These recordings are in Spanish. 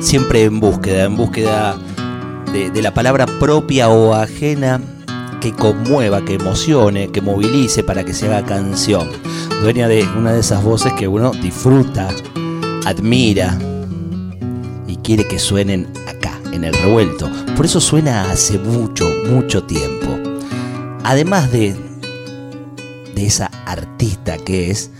siempre en búsqueda, en búsqueda de, la palabra propia o ajena que conmueva, que emocione, que movilice para que se haga canción. Dueña de una de esas voces que uno disfruta, admira y quiere que suenen acá, en el revuelto. Por eso suena hace mucho, mucho tiempo. Además de, de esa artista que es,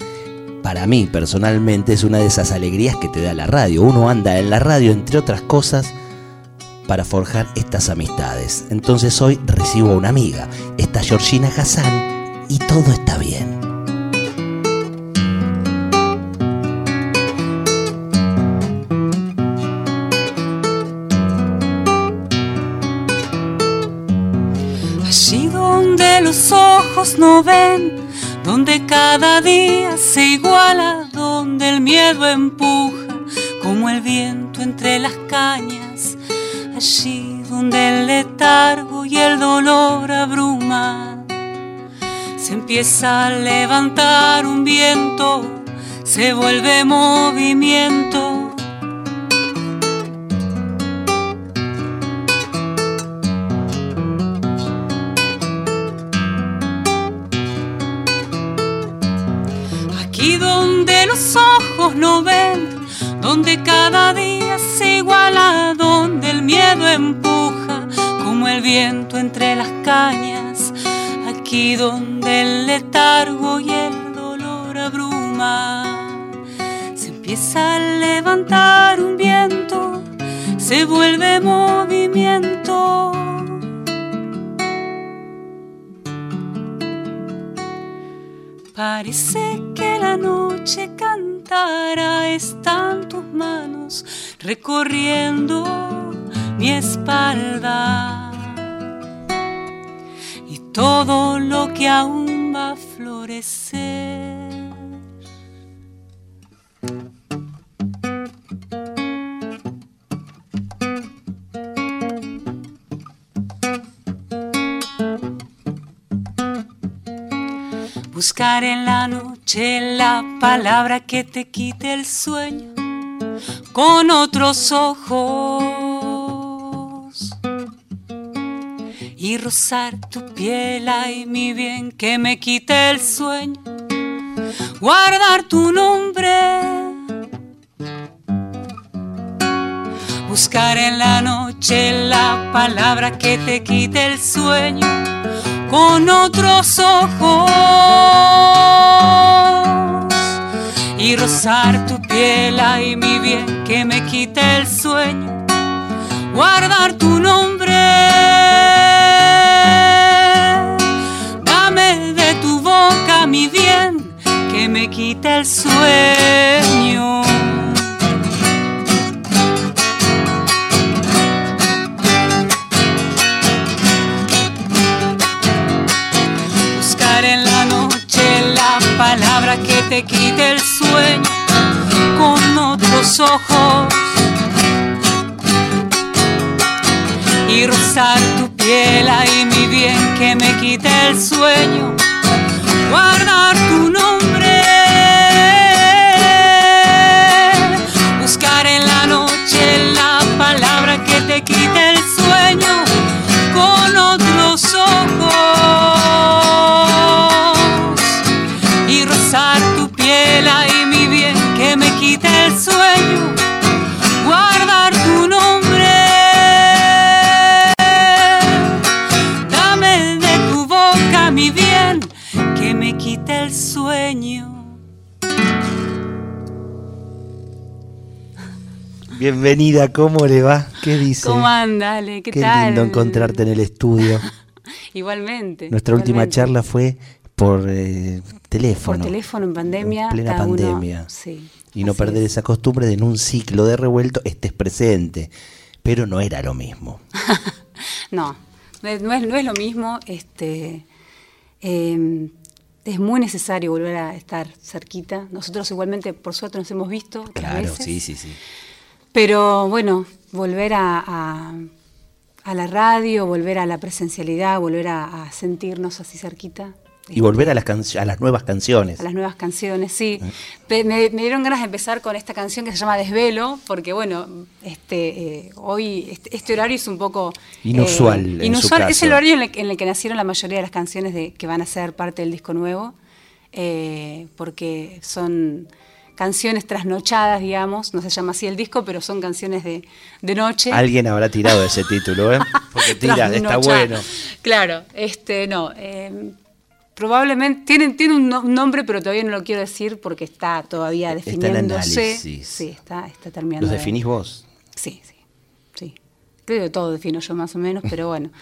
para mí personalmente es una de esas alegrías que te da la radio. Uno anda en la radio, entre otras cosas, para forjar estas amistades. Entonces hoy recibo a una amiga, está Georgina Hassan, y todo está bien. Allí donde los ojos no ven, donde cada día se iguala, donde el miedo empuja como el viento entre las cañas, allí donde el letargo y el dolor abruma, se empieza a levantar un viento, se vuelve movimiento ven, donde cada día se iguala, donde el miedo empuja como el viento entre las cañas, aquí donde el letargo y el dolor abruma. Se empieza a levantar un viento, se vuelve movimiento. Parece que la noche están tus manos recorriendo mi espalda. Y todo lo que aún va a florecer. Buscar en la noche la palabra que te quite el sueño con otros ojos. Y rozar tu piel, ay mi bien, que me quite el sueño. Guardar tu nombre. Buscar en la noche la palabra que te quite el sueño con otros ojos y rozar tu piel, ay mi bien, que me quite el sueño, guardar tu nombre, dame de tu boca mi bien, que me quite el sueño. Te quite el sueño con otros ojos. Y rozar tu piel ahí mi bien que me quite el sueño. Guardar Bienvenida, ¿cómo le va? ¿Qué dice? ¿Cómo anda, ¿Qué, Qué lindo encontrarte en el estudio. igualmente. Nuestra última charla fue por eh, teléfono. Por teléfono en pandemia. En plena uno- pandemia. sí, y no perder es. esa costumbre de en un ciclo de revuelto estés presente. Pero no era lo mismo. No, no es, no lo mismo. Este, eh, es muy necesario volver a estar cerquita. Nosotros igualmente, por suerte, nos hemos visto Claro, veces. sí, sí, sí. Pero bueno, volver a, a- a la radio, volver a la presencialidad, volver a, a sentirnos así cerquita. Y volver a las, canc- a las nuevas canciones. A las nuevas canciones, sí. Eh. Pe- Me, me dieron ganas de empezar con esta canción que se llama Desvelo, porque bueno, este eh, hoy este, este horario es un poco eh, Inusual, en su inusual. Es el horario en el, que- en el que nacieron la mayoría de las canciones de, que van a ser parte del disco nuevo, eh, porque son canciones trasnochadas, digamos, no se llama así el disco, pero son canciones de, de noche. Alguien habrá tirado ese título, ¿eh? Porque tira, está bueno. Claro, este, no. eh, probablemente tiene, tiene un, no- un nombre, pero todavía no lo quiero decir porque está todavía Está en definiéndose. Sí, está, está terminando. ¿Los de- definís vos? Sí, sí, sí. Creo que todo defino yo más o menos, pero bueno.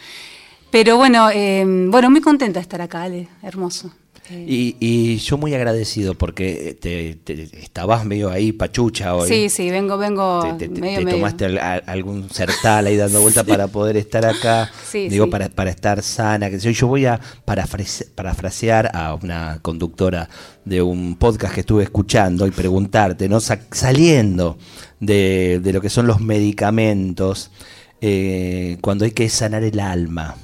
Pero bueno, eh, bueno, muy contenta de estar acá, Ale, hermoso. Y, y yo muy agradecido porque te, te- estabas medio ahí pachucha hoy. sí, sí, vengo, vengo Te, te- medio, te medio. tomaste al- algún sertal ahí dando vuelta para poder estar acá. Sí, Digo, sí. Para, para estar sana. Que yo, voy a parafrase- parafrasear a una conductora de un podcast que estuve escuchando y preguntarte, ¿no? Sa- saliendo de, de lo que son los medicamentos, eh, cuando hay que sanar el alma.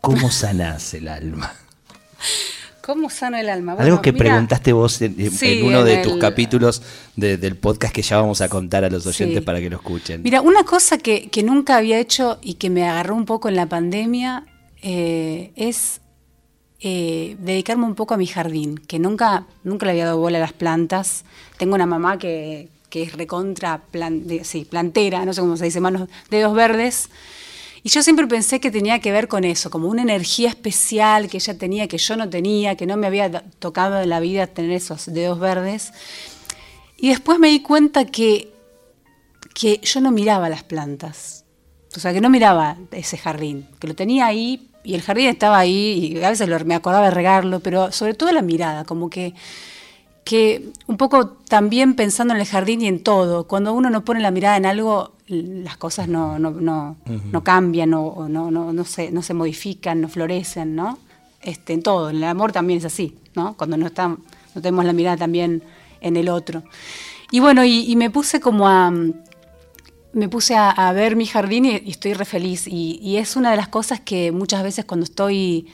¿Cómo sanás el alma? ¿Cómo sano el alma? Algo que mira, preguntaste vos en, en Sí, uno en de tus el- capítulos de- del podcast que ya vamos a contar a los oyentes Sí. para que lo escuchen. Mira, una cosa que, que nunca había hecho y que me agarró un poco en la pandemia eh, es eh, dedicarme un poco a mi jardín, que nunca, nunca le había dado bola a las plantas. Tengo una mamá que, que es recontra plan- de- sí, plantera, no sé cómo se dice, manos, dedos verdes. Y yo siempre pensé que tenía que ver con eso, como una energía especial que ella tenía, que yo no tenía, que no me había tocado en la vida tener esos dedos verdes. Y después me di cuenta que que yo no miraba las plantas. O sea, que no miraba ese jardín, que lo tenía ahí y el jardín estaba ahí y a veces me acordaba de regarlo, pero sobre todo la mirada, como que, que un poco también pensando en el jardín y en todo, cuando uno no pone la mirada en algo, las cosas no, no, no, no cambian o, o no, no, no, se, no se modifican, no florecen, ¿no? Este, en todo, en el amor también es así, ¿no? Cuando no, está, no tenemos la mirada también en el otro. Y bueno, y, y me puse como a, me puse a, a ver mi jardín y, y estoy re feliz. Y, y es una de las cosas que muchas veces cuando estoy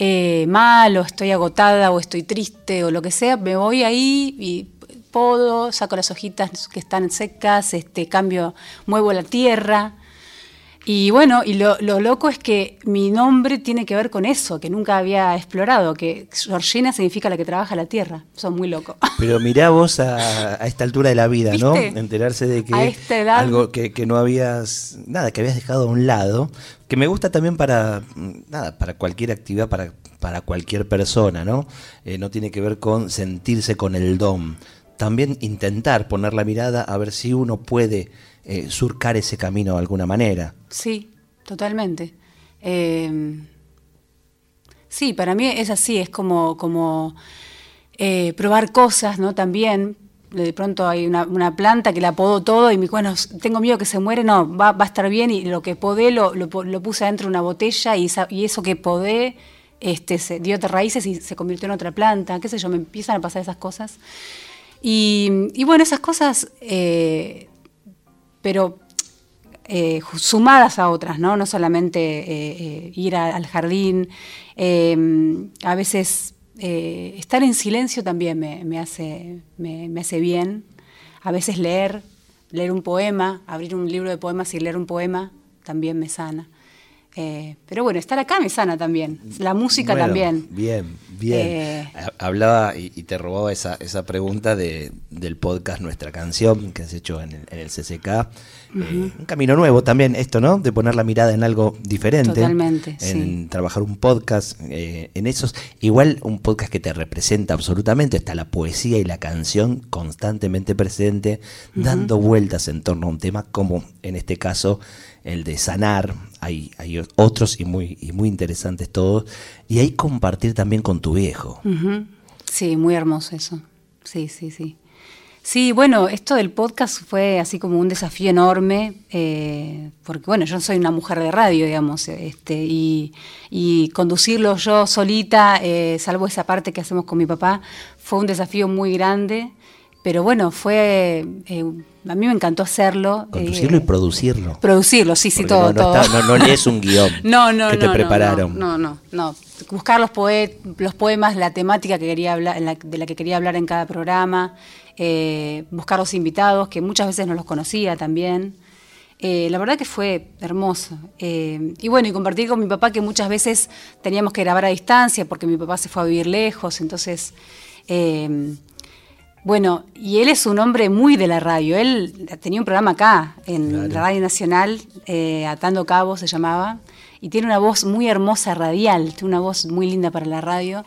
eh, mal o estoy agotada o estoy triste o lo que sea, me voy ahí y podo, saco las hojitas que están secas, este, cambio, muevo la tierra. Y bueno, y lo, lo loco es que mi nombre tiene que ver con eso, que nunca había explorado, que Georgina significa la que trabaja la tierra. Son muy loco. Pero mirá vos a, a esta altura de la vida, ¿no? Enterarse de que A esta edad. algo que, que no habías, nada, que habías dejado a un lado, que me gusta también para, nada, para cualquier actividad, para, para cualquier persona, ¿no? Eh, no tiene que ver con sentirse con el don. También intentar poner la mirada a ver si uno puede eh, surcar ese camino de alguna manera. Sí, totalmente. Eh, sí, para mí es así, es como, como eh, probar cosas, ¿no? También, de pronto hay una, planta que la podó todo y me bueno, tengo miedo que se muere, no, va, va a estar bien y lo que podé lo, lo, puse adentro de una botella y, eso que podé este, se raíces y se convirtió en otra planta, qué sé yo, me empiezan a pasar esas cosas. Y, y bueno, esas cosas, eh, pero eh, sumadas a otras, ¿no? No solamente eh, eh, ir al jardín, eh, a veces estar en silencio también me, hace, me hace bien. A veces leer, leer un poema, abrir un libro de poemas y leer un poema también me sana. Eh, pero bueno, estar acá me sana también. La música Bueno, también. Bien, bien. Eh, Ha- Hablaba y, y te robaba esa, esa pregunta de, del podcast Nuestra Canción que has hecho en el, en el CCK. Eh, un camino nuevo también, esto, ¿no? De poner la mirada en algo diferente. Totalmente, En sí. trabajar un podcast, en esos. Igual un podcast que te representa absolutamente. Está la poesía y la canción constantemente presente, dando vueltas en torno a un tema como en este caso el de sanar. Hay, hay y otros y muy, y muy interesantes todos. Y ahí compartir también con tu viejo. Sí, muy hermoso eso. Sí, sí, sí. Sí, bueno, esto del podcast fue así como un desafío enorme, eh, porque bueno, yo soy una mujer de radio, digamos, este, y, conducirlo yo solita, eh, salvo esa parte que hacemos con mi papá, fue un desafío muy grande, pero bueno, fue, eh, a mí me encantó hacerlo. Conducirlo y producirlo. Producirlo, sí, sí, todo. No, todo. no, lees un guion no, no, que te prepararon. No, no, no, Buscar los, los poemas, la temática que quería hablar, de la que quería hablar en cada programa. Eh, buscar los invitados, que muchas veces no los conocía también. Eh, la verdad que fue hermoso. Eh, y bueno, y compartir con mi papá que muchas veces teníamos que grabar a distancia porque mi papá se fue a vivir lejos, entonces... bueno, y él es un hombre muy de la radio. Él tenía un programa acá, en la Radio Nacional, Atando Cabos se llamaba, y tiene una voz muy hermosa radial, tiene una voz muy linda para la radio.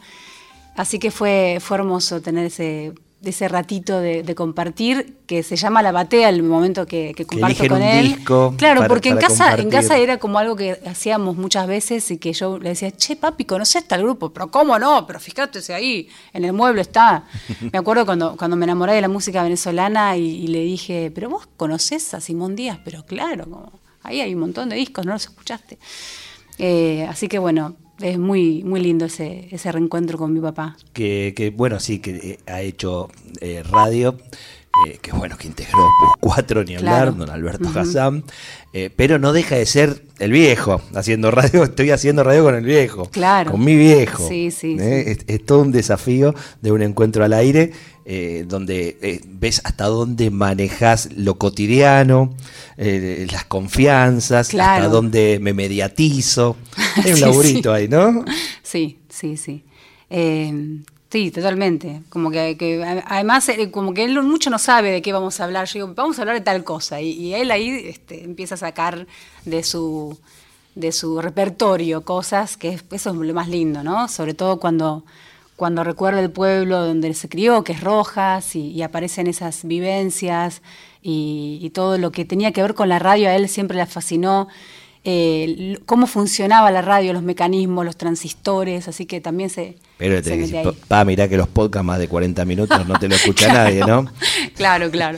Así que fue, fue hermoso tener ese de ese ratito de, compartir que se llama la batea el momento que, comparto con él. claro, porque en casa en casa era como algo que hacíamos muchas veces y que yo le decía, che papi, ¿conoces tal grupo? Pero cómo no, pero fíjate si ahí en el mueble está. me acuerdo cuando, cuando me enamoré de la música venezolana y, le dije, pero vos conocés a Simón Díaz, pero claro, como, ahí hay un montón de discos, no los escuchaste. Eh, así que bueno, es muy, muy lindo ese, ese reencuentro con mi papá. Que, que bueno, sí, que eh, ha hecho eh, radio, eh, que bueno, que integró cuatro ni hablar, don Alberto Hassan, pero no deja de ser el viejo haciendo radio, estoy haciendo radio con el viejo, claro. con mi viejo. Sí, sí, Es, todo un desafío de un encuentro al aire. donde ves hasta dónde manejas lo cotidiano, las confianzas, hasta dónde me mediatizo. Hay un laburito ahí, ¿no? Sí, sí, sí. Sí, totalmente. Como que, además, eh, como que él mucho no sabe de qué vamos a hablar. Yo digo, vamos a hablar de tal cosa. Y, él ahí este, empieza a sacar de su, de su repertorio cosas, que eso es lo más lindo, ¿no? Sobre todo cuando, cuando recuerda el pueblo donde se crió, que es Rojas, y, aparecen esas vivencias y, y todo lo que tenía que ver con la radio, a él siempre le fascinó eh, cómo funcionaba la radio, los mecanismos, los transistores, así que también se... Pero te pa, mirá que los podcasts más de 40 minutos no te lo escucha nadie, ¿no? claro, claro.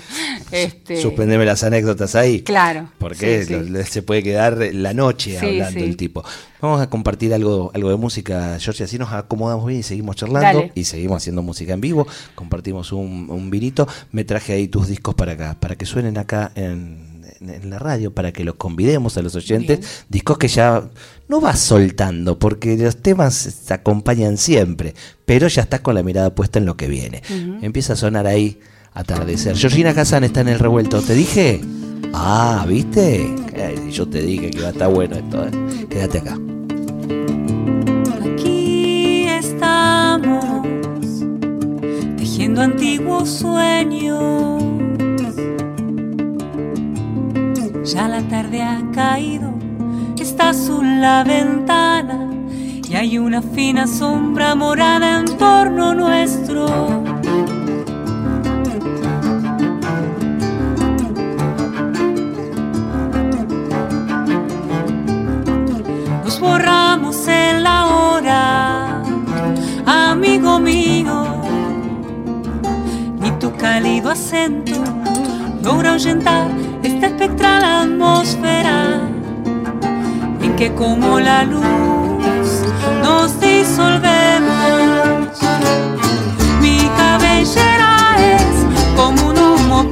Este... Suspendeme las anécdotas ahí. Claro. Porque se puede quedar la noche hablando el tipo. Vamos a compartir algo, algo de música, George, así nos acomodamos bien y seguimos charlando y seguimos haciendo música en vivo. Compartimos un, un vinito. Me traje ahí tus discos para acá, para que suenen acá en en la radio para que los convidemos a los oyentes. Discos que ya no vas soltando, porque los temas se acompañan siempre, pero ya estás con la mirada puesta en lo que viene. Empieza a sonar ahí atardecer. Georgina Kazan está en el revuelto. ¿Te dije? Ah, ¿viste? Yo te dije que iba a estar bueno esto. ¿eh? Quédate acá. Aquí estamos, tejiendo antiguos sueños Ya la tarde ha caído, está azul la ventana y hay una fina sombra morada en torno nuestro. Nos borramos en la hora, amigo mío, ni tu cálido acento logra ahuyentar esta espectral atmósfera en que como la luz nos disolvemos. Mi cabellera es como un humo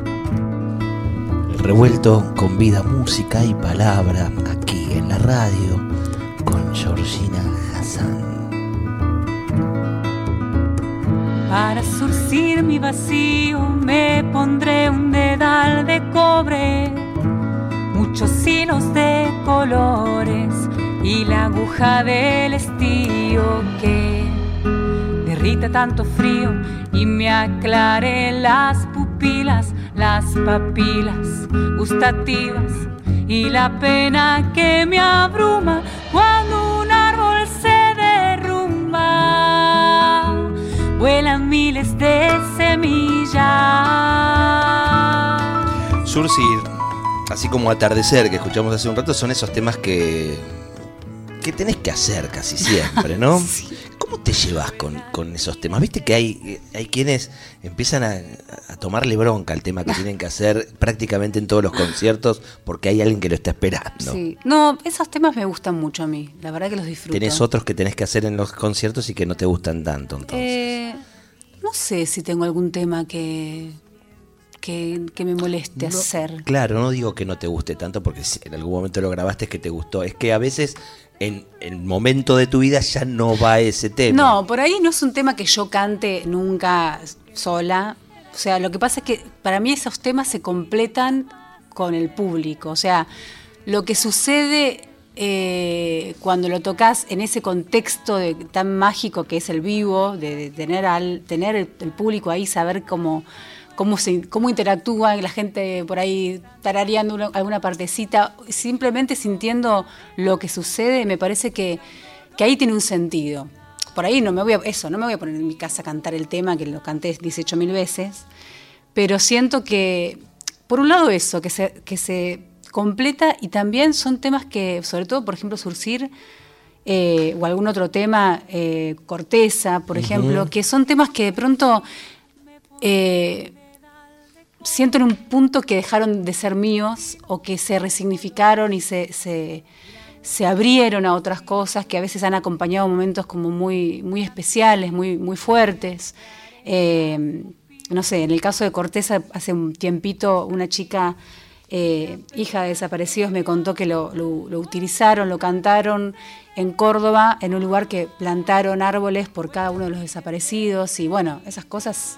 El revuelto con vida, música y palabra aquí en la radio con Georgina Hassan. Para surcir mi vacío me pondré un dedal de cobre, muchos hilos de colores y la aguja del estío que derrita tanto frío y me aclare las pupilas, las papilas gustativas y la pena que me abruma cuando un árbol se derrumba. Vuelan miles de semillas. Surcir, así como atardecer que escuchamos hace un rato, son esos temas que, que tenés que hacer casi siempre, ¿no? ¿Cómo te llevas con, con esos temas? Viste que hay, hay quienes empiezan a, a tomarle bronca al tema que tienen que hacer prácticamente en todos los conciertos porque hay alguien que lo está esperando. Sí. No, esos temas me gustan mucho a mí. La verdad que los disfruto. Tenés otros que tenés que hacer en los conciertos y que no te gustan tanto, entonces. Eh, no sé si tengo algún tema que, que, que me moleste No, hacer. Claro, no digo que no te guste tanto porque si en algún momento lo grabaste es que te gustó. Es que a veces en el momento de tu vida ya no va ese tema. No, por ahí no es un tema que yo cante nunca sola. O sea, lo que pasa es que para mí esos temas se completan con el público. O sea, lo que sucede eh, cuando lo tocas en ese contexto de- tan mágico que es el vivo, de, tener al tener el público ahí, saber cómo cómo se, cómo interactúa la gente por ahí tarareando una- alguna partecita, simplemente sintiendo lo que sucede, me parece que, que ahí tiene un sentido. Por ahí no me voy a, eso, no me voy a poner en mi casa a cantar el tema, que lo canté 18 mil veces, pero siento que, por un lado eso, que se, que se completa y también son temas que, sobre todo, por ejemplo, Surcir eh, o algún otro tema, eh, Corteza, por ejemplo, que son temas que de pronto eh, siento en un punto que dejaron de ser míos o que se resignificaron y se, se, se abrieron a otras cosas que a veces han acompañado momentos como muy, muy especiales, muy, muy fuertes. Eh, no sé, en el caso de Corteza, hace un tiempito una chica, eh, hija de desaparecidos, me contó que lo- lo utilizaron, lo cantaron en Córdoba, en un lugar que plantaron árboles por cada uno de los desaparecidos y bueno, esas cosas...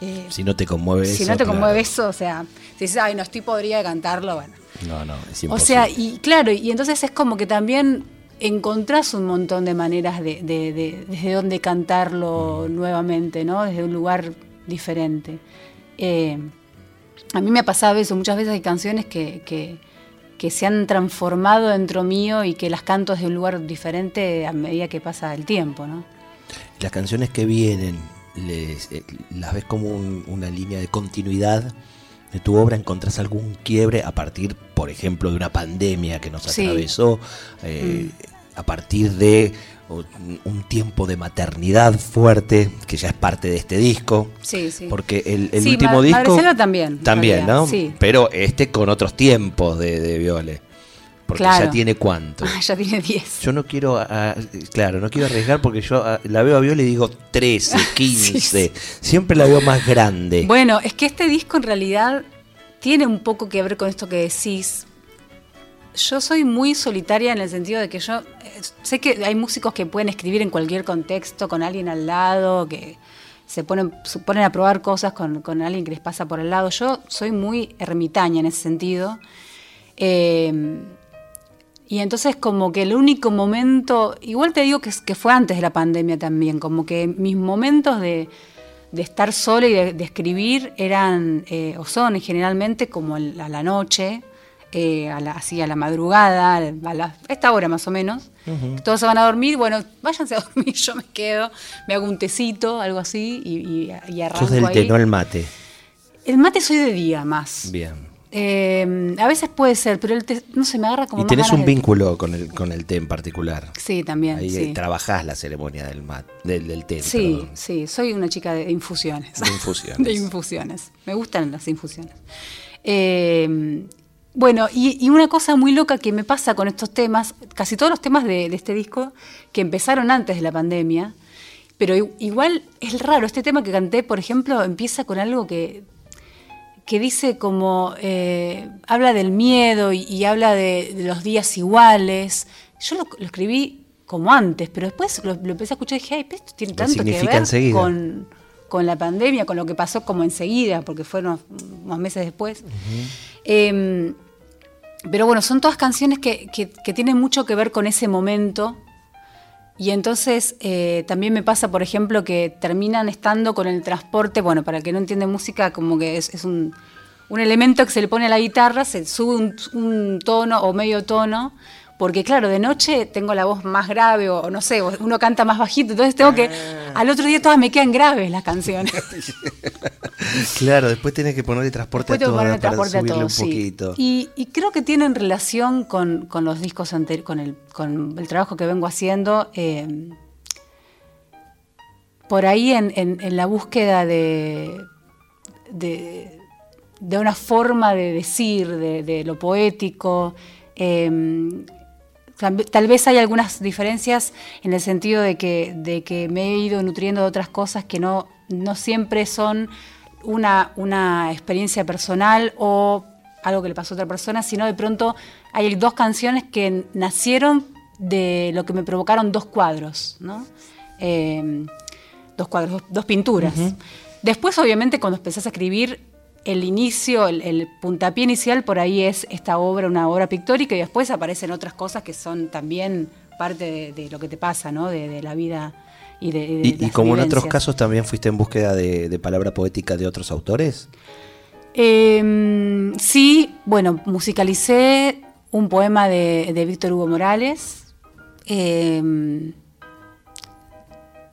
eh, Si no te conmueve si eso, no te claro. conmueve eso, o sea, si dices, ay, no estoy podría cantarlo, bueno. No, no, es O imposible. sea, y claro, y entonces es como que también encontrás un montón de maneras de, de- de- desde dónde cantarlo nuevamente, ¿no? Desde un lugar diferente. Eh, a mí me ha pasado eso, muchas veces hay canciones que, que- que se han transformado dentro mío y que las canto desde un lugar diferente a medida que pasa el tiempo, ¿no? Las canciones que vienen, les- eh, ¿las ves como un- una línea de continuidad de tu obra? ¿Encontrás algún quiebre a partir, por ejemplo, de una pandemia que nos Sí. Mm. atravesó? eh, A partir de un tiempo de maternidad fuerte, que ya es parte de este disco. Sí, sí. Porque el, el Sí, último disco. También, También, ¿no? sí. Pero este con otros tiempos de, de Viole. Porque Claro. ya tiene cuánto. Ah, ya tiene 10. Yo no quiero, ah, claro, no quiero arriesgar porque yo ah, la veo a Viole y digo 13, 15. Sí, sí. Siempre la veo más grande. Bueno, es que este disco en realidad tiene un poco que ver con esto que decís. Yo soy muy solitaria en el sentido de que yo eh, sé que hay músicos que pueden escribir en cualquier contexto, con alguien al lado, que se ponen, se ponen a probar cosas con, con alguien que les pasa por el lado. Yo soy muy ermitaña en ese sentido. Eh, y entonces como que el único momento, igual te digo que, que fue antes de la pandemia también, como que mis momentos de, de estar sola y de, de escribir eran, eh, o son generalmente como el- a la noche, eh, a la, así a la madrugada, a la- a esta hora más o menos. Todos se van a dormir, bueno, váyanse a dormir, yo me quedo, me hago un tecito, algo así, y, y, y arranco Sos del té, no el mate. El mate soy de día más. Bien. Eh, a veces puede ser, pero el té, no sé, me agarra como Y más tenés un de- vínculo con el, con el té en particular. Sí, también. Ahí sí. eh, trabajás la ceremonia del, mat, del, del té. Sí, perdón. sí, soy una chica de infusiones. De infusiones. de infusiones. Me gustan las infusiones. Eh, bueno, y, y una cosa muy loca que me pasa con estos temas, casi todos los temas de, de este disco, que empezaron antes de la pandemia, pero igual es raro, este tema que canté, por ejemplo, empieza con algo que, que dice como, eh, habla del miedo y, y habla de, de los días iguales. Yo lo, lo escribí como antes, pero después lo, lo empecé a escuchar y dije, ay, pero esto tiene tanto que ver enseguida. con, con la pandemia, con lo que pasó como enseguida, porque fueron unos meses después. Eh, pero bueno, son todas canciones que, que- que tienen mucho que ver con ese momento. Y entonces eh, también me pasa, por ejemplo, que terminan estando con el transporte, bueno, para el que no entiende música, como que es, es un, un elemento que se le pone a la guitarra, se sube un, un tono o medio tono, porque claro, de noche tengo la voz más grave o, no sé, uno canta más bajito, entonces tengo que, al otro día todas me quedan graves las canciones. Claro, después tenés que ponerle transporte Después a todo para transporte a todo, un sí. poquito. Y, y creo que tienen relación con, con los discos anteriores, con el, con el trabajo que vengo haciendo. eh, por ahí en, en- en la búsqueda de, de, de una forma de decir, de, de lo poético. eh, tal, vez hay algunas diferencias en el sentido de que, de que me he ido nutriendo de otras cosas que no, no siempre son una, una experiencia personal o algo que le pasó a otra persona, sino de pronto hay dos canciones que nacieron de lo que me provocaron dos cuadros, ¿no? Eh, dos cuadros, dos, dos pinturas. Después, obviamente, cuando empezás a escribir, el inicio, el, el puntapié inicial por ahí es esta obra, una obra pictórica, y después aparecen otras cosas que son también parte de, de lo que te pasa, ¿no? De, de la vida y de, de Y, y como en otros casos también fuiste en búsqueda de, de palabra poética de otros autores. Eh, sí, bueno, musicalicé un poema de, de Víctor Hugo Morales. Eh,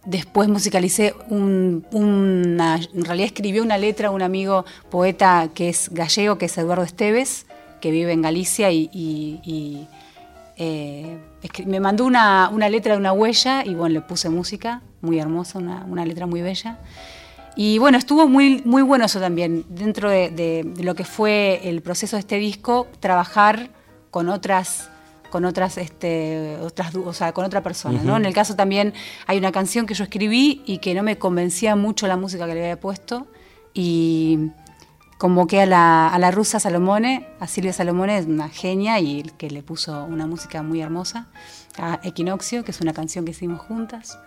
después musicalicé un, una, en realidad escribió una letra un amigo poeta que es gallego, que es Eduardo Esteves, que vive en Galicia y, eh, me mandó una, una letra de una huella y bueno, le puse música, muy hermosa, una, una letra muy bella. Y bueno, estuvo muy, muy bueno eso también, dentro de, de- de lo que fue el proceso de este disco, trabajar con otras con otras, este, otras, o sea, con otra persona, ¿no? En el caso también hay una canción que yo escribí y que no me convencía mucho la música que le había puesto y convoqué a la, a la rusa Salomone, a Silvia Salomone, es una genia y que le puso una música muy hermosa, a Equinoccio, que es una canción que hicimos juntas.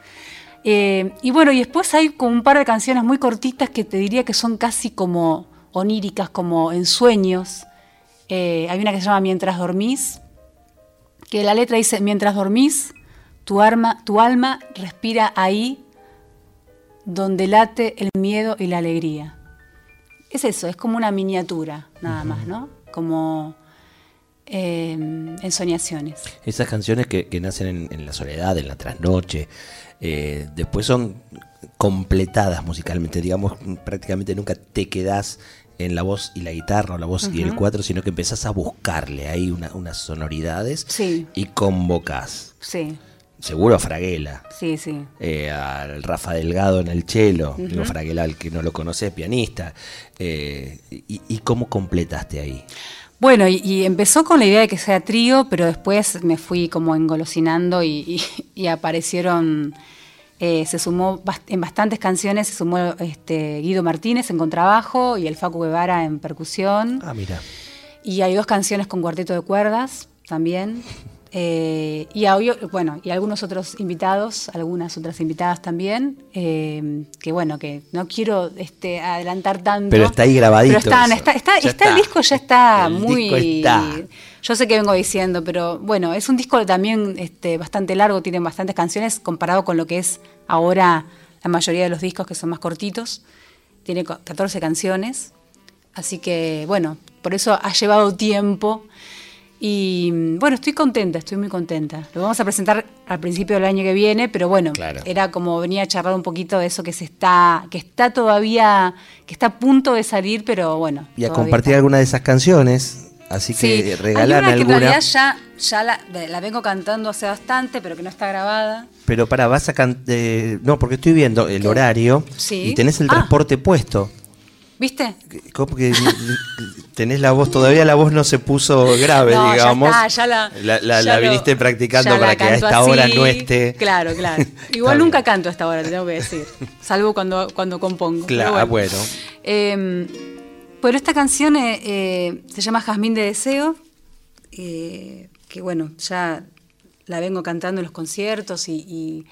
Eh, y bueno, y después hay como un par de canciones muy cortitas que te diría que son casi como oníricas, como en sueños. Eh, hay una que se llama Mientras dormís, que la letra dice, mientras dormís, tu, arma, tu alma respira ahí donde late el miedo y la alegría. Es eso, es como una miniatura, nada más, ¿no? Como eh, ensoñaciones. Esas canciones que, que nacen en, en la soledad, en la trasnoche, eh, después son completadas musicalmente, digamos, prácticamente nunca te quedás en la voz y la guitarra o la voz y el cuatro, sino que empezás a buscarle ahí una- unas sonoridades Sí. y convocás. Sí, Seguro a Fraguela, sí, sí. eh, al Rafa Delgado en el cello, digo Fraguela, al que no lo conoce, pianista. eh, y, ¿Y cómo completaste ahí? Bueno, y, y empezó con la idea de que sea trío, pero después me fui como engolosinando y aparecieron Eh, se sumó en bastantes canciones, se sumó este, Guido Martínez en contrabajo y el Facu Guevara en percusión. Ah, mira. Y hay dos canciones con cuarteto de cuerdas también. Eh, y bueno, y algunos otros invitados, algunas otras invitadas también, eh, que bueno, que no quiero este, adelantar tanto. Pero está ahí grabadito. Pero está, está, el disco ya está muy. Yo sé que vengo diciendo, pero bueno, es un disco también este, bastante largo, tiene bastantes canciones comparado con lo que es ahora la mayoría de los discos que son más cortitos. Tiene 14 canciones. Así que bueno, por eso ha llevado tiempo y bueno, estoy contenta, estoy muy contenta. Lo vamos a presentar al principio del año que viene, pero bueno, era como venía a charlar un poquito de eso que se está, que está todavía, que está a punto de salir, pero bueno. Y a compartir alguna de esas canciones, así que regalame alguna. en realidad ya, ya la, vengo cantando hace bastante, pero que no está grabada. Pero para, vas a cantar, eh, no, porque estoy viendo el horario y tenés el ah. transporte puesto. ¿Viste? ¿Cómo que tenés la voz, todavía la voz no se puso grave, digamos. Ya está, ya la, la, viniste practicando para que a esta hora no esté. Claro, claro. Igual nunca canto a esta hora, te tengo que decir. Salvo cuando, cuando compongo. Claro, bueno. Em, pero esta canción eh, eh, se llama Jazmín de Deseo, eh, que bueno, ya la vengo cantando en los conciertos y,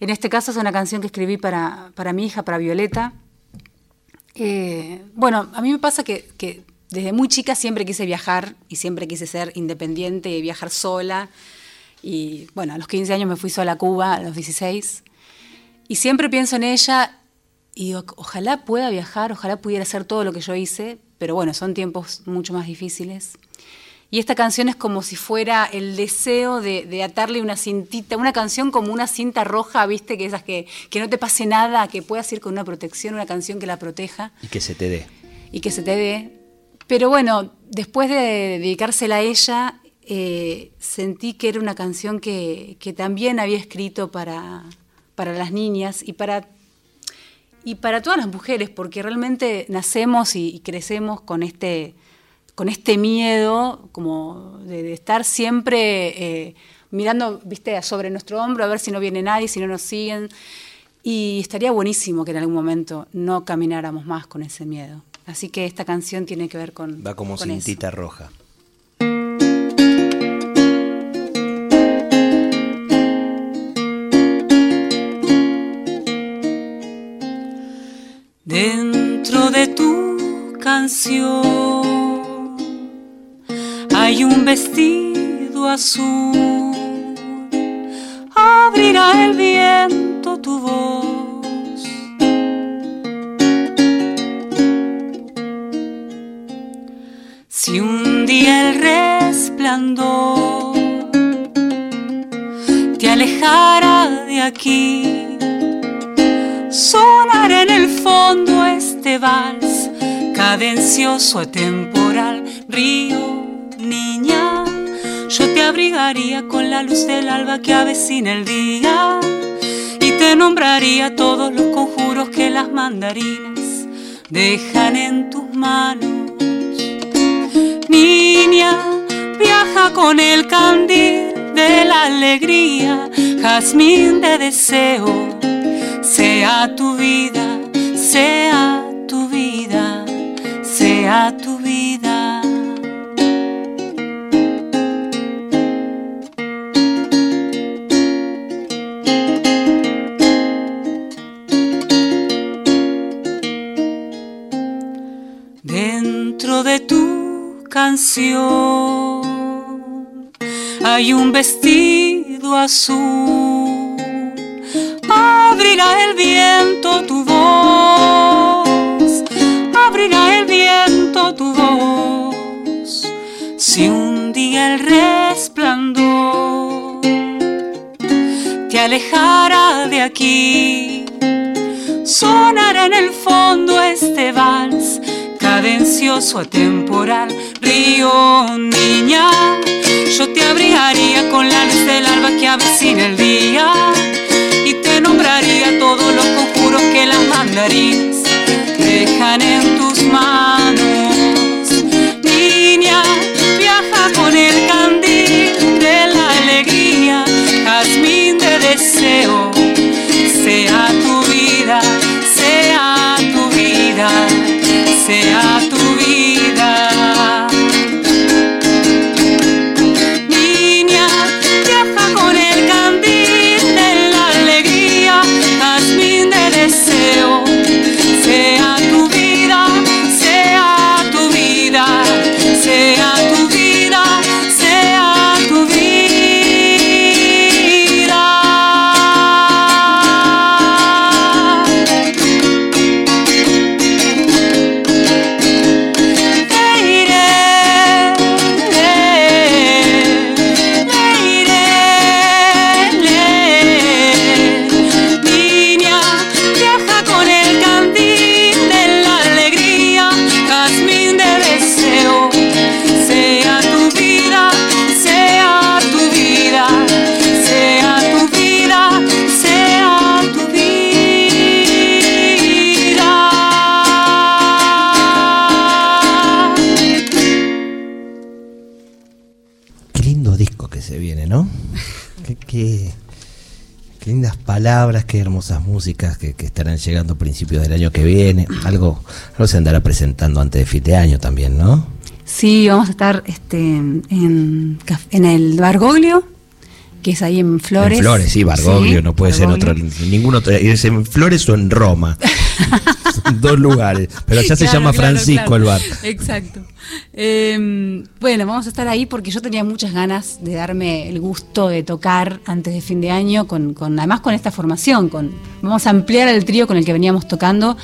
en este caso es una canción que escribí para, para mi hija, para Violeta bueno, a mí me pasa que, desde muy chica siempre quise viajar y siempre quise ser independiente y viajar sola. Y bueno, a los 15 años me fui sola a Cuba, a los 16. Y siempre pienso en ella y digo, ojalá pueda viajar, ojalá pudiera hacer todo lo que yo hice, pero bueno, son tiempos mucho más difíciles. Y esta canción es como si fuera el deseo de, atarle una cintita, una canción como una cinta roja, viste, que esas que, que no te pase nada, que puedas ir con una protección, una canción que la proteja. Y que se te dé. Y que se te dé. Pero bueno, después de dedicársela a ella, eh, sentí que era una canción que, también había escrito para, para las niñas y para, y para todas las mujeres, porque realmente nacemos y crecemos con este con este miedo como de, estar siempre eh, mirando, viste, sobre nuestro hombro a ver si no viene nadie, si no nos siguen. Y estaría buenísimo que en algún momento no camináramos más con ese miedo. Así que esta canción tiene que ver con. Va como cintita roja. Dentro de tu canción hay un vestido azul, abrirá el viento tu voz. Si un día el resplandor te alejara de aquí, sonará en el fondo este vals cadencioso, atemporal, río niña, yo te abrigaría con la luz del alba que avecina el día y te nombraría todos los conjuros que las mandarinas dejan en tus manos. Niña, viaja con el candil de la alegría, jazmín de deseo, sea tu vida, sea tu vida, sea tu vida. de tu canción hay un vestido azul. Abrirá el viento tu Si un día el resplandor te alejara de aquí, sonará en el fondo este vals cadencioso, atemporal, río, niña. Yo te abrigaría con la luz del alba que avecina el Qué lindas palabras, qué hermosas músicas que, estarán llegando a principios del año que viene. Algo, algo se andará presentando antes de fin de año también, ¿no? Sí, vamos a estar este, en, en el Bargoglio, que es ahí en Flores. En Flores, sí, Bargoglio, no puede ser en otro, ningún otro, es en Flores o en Roma. Dos lugares, pero ya se llama Francisco el bar. Exacto. Em, bueno, vamos a estar ahí porque yo tenía muchas ganas de darme el gusto de tocar antes de fin de año, con, además con esta formación. Con, vamos a ampliar el trío con el que veníamos tocando.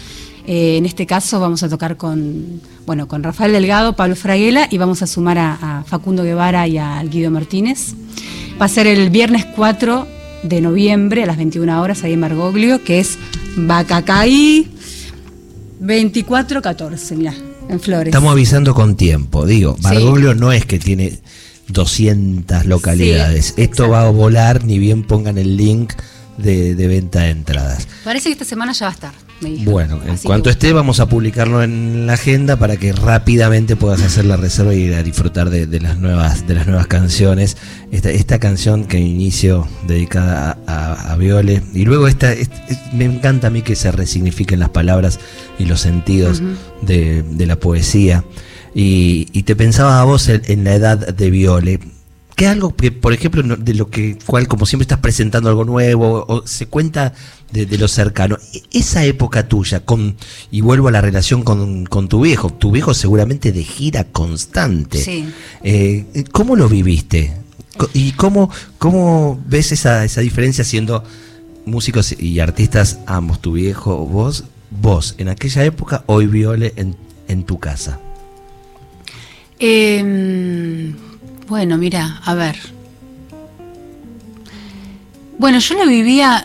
Eh, en este caso vamos a tocar con, bueno, con Rafael Delgado, Pablo Fraguela y vamos a sumar a, Facundo Guevara y a Guido Martínez. Va a ser el viernes 4 de noviembre a las 21 horas ahí en Margoglio, que es Bacacay 2414, mirá en Flores. Estamos avisando con tiempo, digo, Bargoglio no es que tiene 200 localidades, esto va a volar ni bien pongan el link de, de venta de entradas. Parece que esta semana ya va a estar. Bueno, en cuanto esté vamos a publicarlo en la agenda para que rápidamente puedas hacer la reserva y ir a disfrutar de, las nuevas de las nuevas canciones. Esta, esta canción que inicio dedicada a, Viole y luego esta, me encanta a mí que se resignifiquen las palabras y los sentidos de, la poesía. Y, te pensaba a vos en la edad de Viole ¿Qué algo que, por ejemplo, de lo que cual como siempre estás presentando algo nuevo o se cuenta de, lo cercano? E, esa época tuya, con y vuelvo a la relación con, tu viejo, tu viejo seguramente de gira constante. Sí. Eh, ¿Cómo lo viviste? ¿Y cómo, cómo ves esa, esa diferencia siendo músicos y artistas ambos, tu viejo, vos, vos, en aquella época, hoy Viole en, en tu casa? Eh bueno, mira, a ver. Bueno, yo lo vivía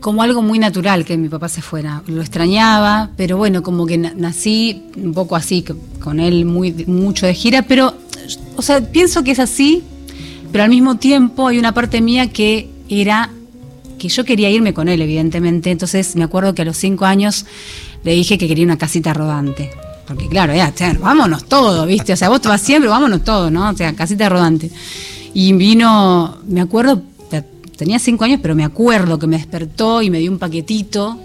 como algo muy natural que mi papá se fuera. Lo extrañaba, pero bueno, como que nací un poco así, con él muy mucho de gira, pero, o sea, pienso que es así, pero al mismo tiempo hay una parte mía que era que yo quería irme con él, evidentemente. Entonces me acuerdo que a los cinco años le dije que quería una casita rodante. Porque claro, ya, vámonos todo, ¿viste? O sea, vos te vas siempre, vámonos todo, ¿no? O sea, casita rodante. Y vino, me acuerdo, tenía cinco años, pero me acuerdo que me despertó y me dio un paquetito.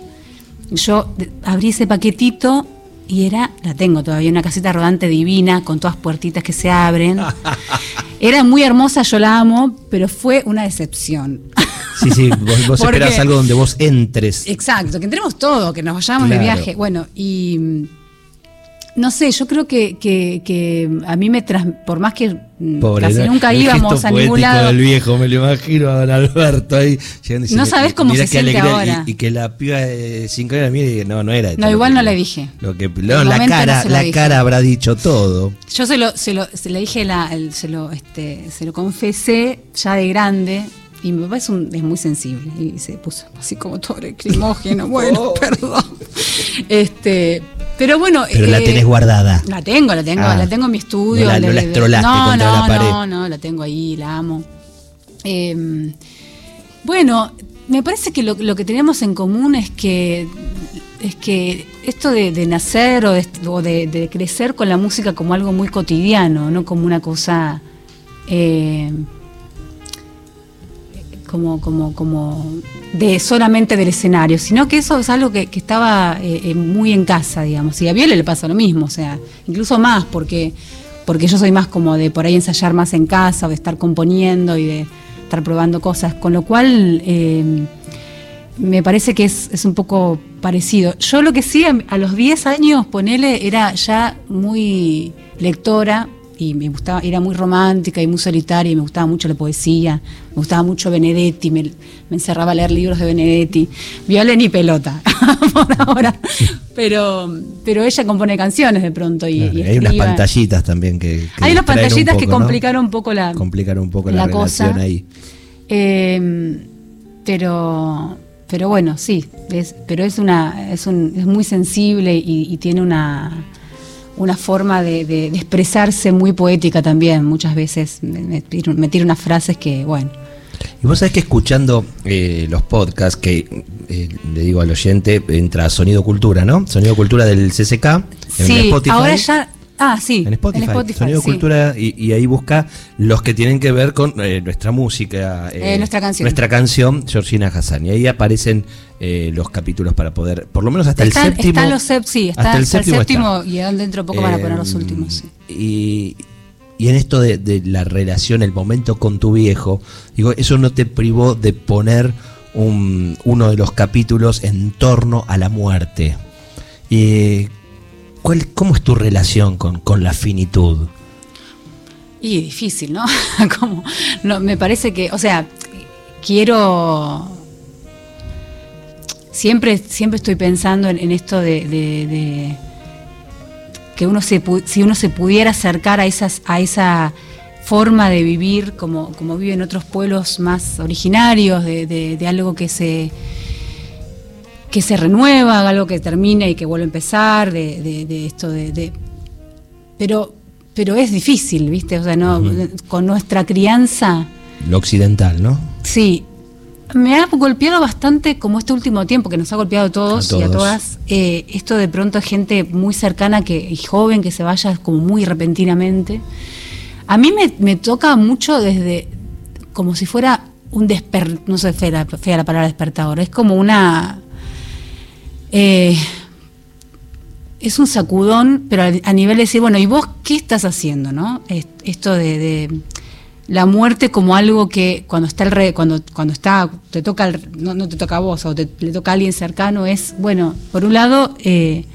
Yo abrí ese paquetito y era, la tengo todavía, una casita rodante divina, con todas puertitas que se abren. Era muy hermosa, yo la amo, pero fue una decepción. Sí, sí, vos, esperas algo donde vos entres. Exacto, que entremos todo, que nos vayamos de viaje. Bueno, y no sé, yo creo que, que, a mí me tras, por más que mm, casi nunca íbamos a ningún lado. del viejo, me lo imagino a don Alberto ahí. no sabes cómo se siente ahora. Y, que la piba de cinco años mire, no, no era. No, igual no le dije. Lo que, la cara, la cara habrá dicho todo. Yo se lo, se lo, se le dije, la, se lo, este, se lo confesé ya de grande. Y mi papá es, un, es muy sensible y se puso así como todo crimógeno. bueno, perdón. Este, pero bueno. Pero la eh, tenés guardada. La tengo, la tengo, ah. la tengo en mi estudio. No la, no no, no, la pared. No, no, la tengo ahí, la amo. Em, bueno, me parece que lo, que tenemos en común es que es que esto de, nacer o, de, crecer con la música como algo muy cotidiano, no como una cosa eh, como, como, como de solamente del escenario, sino que eso es algo que, estaba eh, eh, muy en casa, digamos. Y a Viole le pasa lo mismo, o sea, incluso más, porque, porque yo soy más como de por ahí ensayar más en casa, o de estar componiendo y de estar probando cosas, con lo cual eh, me parece que es, es, un poco parecido. Yo lo que sí, a, los 10 años, ponele, era ya muy lectora, y me gustaba, era muy romántica y muy solitaria y me gustaba mucho la poesía, me gustaba mucho Benedetti, me, encerraba a leer libros de Benedetti, viola ni pelota por ahora, pero, pero ella compone canciones de pronto y, hay unas pantallitas también que, hay unas pantallitas que complicaron un poco la complicaron un poco la, cosa. ahí. Eh, pero pero bueno, sí, es, pero es una es, un, es muy sensible y tiene una una forma de, expresarse muy poética también, muchas veces, meter, unas frases que, bueno. Y vos sabés que escuchando eh, los podcasts, que eh, le digo al oyente, entra Sonido Cultura, ¿no? Sonido Cultura del CCK, sí, Ahora ya Ah, sí. En Spotify. En Spotify, Sonido sí. Cultura. Y, y ahí busca los que tienen que ver con eh, nuestra música. Eh, nuestra canción. Nuestra canción, Georgina Hassan. Y ahí aparecen eh, los capítulos para poder, por lo menos hasta Están, el séptimo. están los sep- sí, está hasta el hasta el séptimo séptimo, está. y dentro de poco van a poner los Eh, últimos. sí. Y, y en esto de, de la relación, el momento con tu viejo, digo, eso no te privó de poner un- uno de los capítulos en torno a la muerte. Y, ¿cuál, ¿Cómo es tu relación con, con la finitud? Y difícil, ¿no? Me parece que, o sea, quiero. Siempre, siempre estoy pensando en, esto de, que uno si uno se pudiera acercar a esas, a esa forma de vivir como, como viven otros pueblos más originarios, de algo que se que se renueva, algo que termina y que vuelve a empezar, de, de- de esto de, de- pero pero es difícil, ¿viste? O sea, no con nuestra crianza Lo occidental, ¿no? Sí, me ha golpeado bastante como este último tiempo que nos ha golpeado a todos, A y a todas. eh, esto de pronto gente muy cercana que, y joven que se vaya como muy repentinamente. A mí me, me toca mucho desde como si fuera un desper, no sé, fea, fea la palabra despertador, es como una eh, es un sacudón, pero a, nivel de decir, bueno, ¿y vos qué estás haciendo, no? Es- Esto de, de la muerte como algo que cuando está el re- cuando cuando está te toca el- no, no te toca a vos o te, le toca a alguien cercano es bueno, por un lado eh,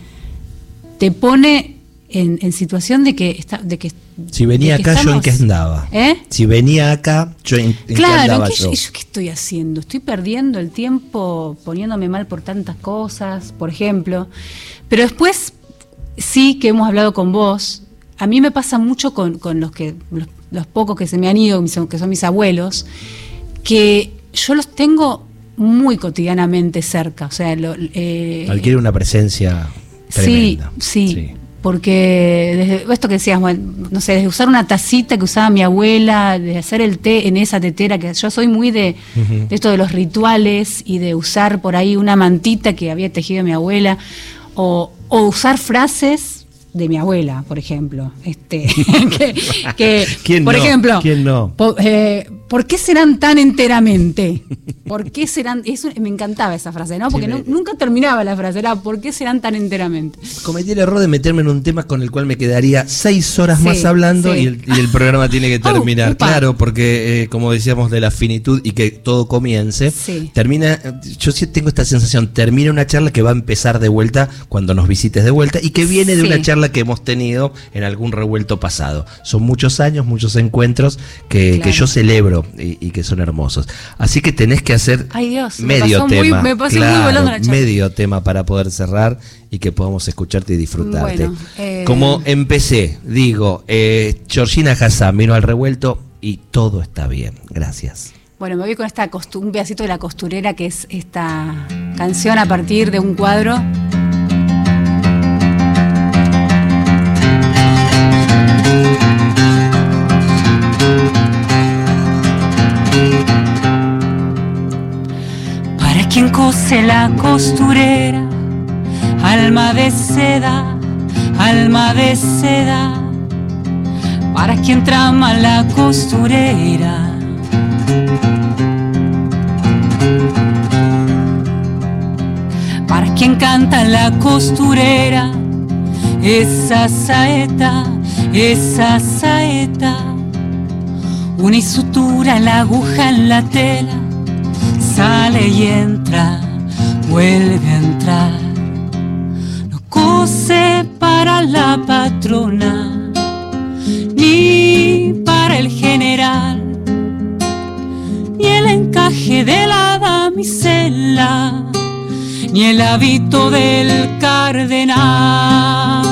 te pone en, en situación de que está de que Si venía acá, ¿yo en qué andaba? ¿Eh? Si venía acá, ¿yo en, en qué andaba ¿qué, yo? yo qué estoy haciendo? Estoy perdiendo el tiempo poniéndome mal por tantas cosas, por ejemplo. Pero después, sí que hemos hablado con vos. A mí me pasa mucho con, con los que los, los pocos que se me han ido, que son mis abuelos, que yo los tengo muy cotidianamente cerca. O sea, lo- eh, Adquiere una presencia Sí, tremenda. sí, Porque desde esto que decías, bueno, no sé, desde usar una tacita que usaba mi abuela, de hacer el té en esa tetera, que yo soy muy de, de esto de los rituales y de usar por ahí una mantita que había tejido mi abuela, o, o usar frases de mi abuela, por ejemplo. Este, que, que, ¿Quién por no? ejemplo, ¿Quién no? po- eh, ¿por qué serán tan enteramente? ¿Por qué serán? Eso, me encantaba esa frase, ¿no? Porque Sí, nu- me- nunca terminaba la frase, era ¿por qué serán tan enteramente? Cometí el error de meterme en un tema con el cual me quedaría seis horas Sí, más hablando sí. y, el, y el programa tiene que Oh, terminar. claro, porque eh, como decíamos de la finitud y que todo comience, termina, yo sí tengo esta sensación, termina una charla que va a empezar de vuelta cuando nos visites de vuelta y que viene de una charla que hemos tenido en algún revuelto pasado. Son muchos años, muchos encuentros que, Claro. que yo celebro y, y que son hermosos. Así que tenés que hacer Ay, Dios, me medio muy- tema. muy claro, volando la charla. medio tema para poder cerrar y que podamos escucharte y disfrutarte. Bueno, eh, Como empecé, digo, eh, Georgina Hassan vino al revuelto y todo está bien. Gracias. Bueno, me voy con esta un pedacito de la costurera que es esta canción a partir de un cuadro. Quien cose la costurera, alma de seda, alma de seda. Para quien trama la costurera. Para quien canta la costurera, esa saeta, esa saeta. Una y sutura la aguja en la tela sale y entra, vuelve a entrar. No cose para la patrona, ni para el general, ni el encaje de la damisela, ni el hábito del cardenal.